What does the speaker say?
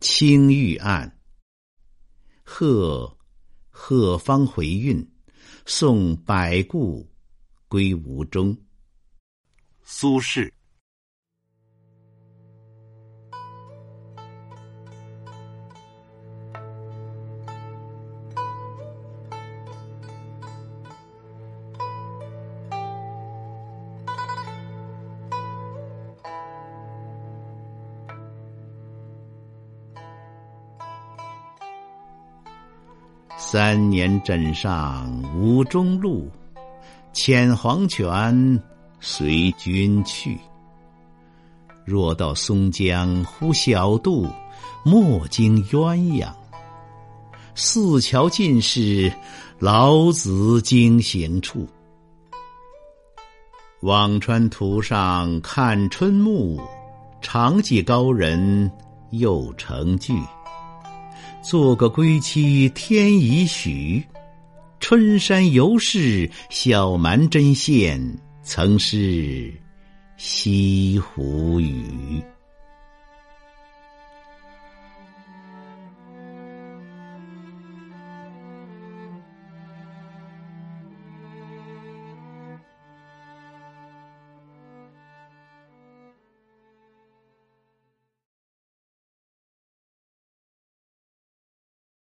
青玉案。贺，贺方回韵，送百故归吴中。苏轼。三年枕上无中路，牵黄泉随君去。若到松江呼小渡，莫惊鸳鸯。四桥尽是老子经行处。辋川途上看春暮，常记高人又成句。做个归期天已许，春山犹是小蛮针线，曾是西湖雨。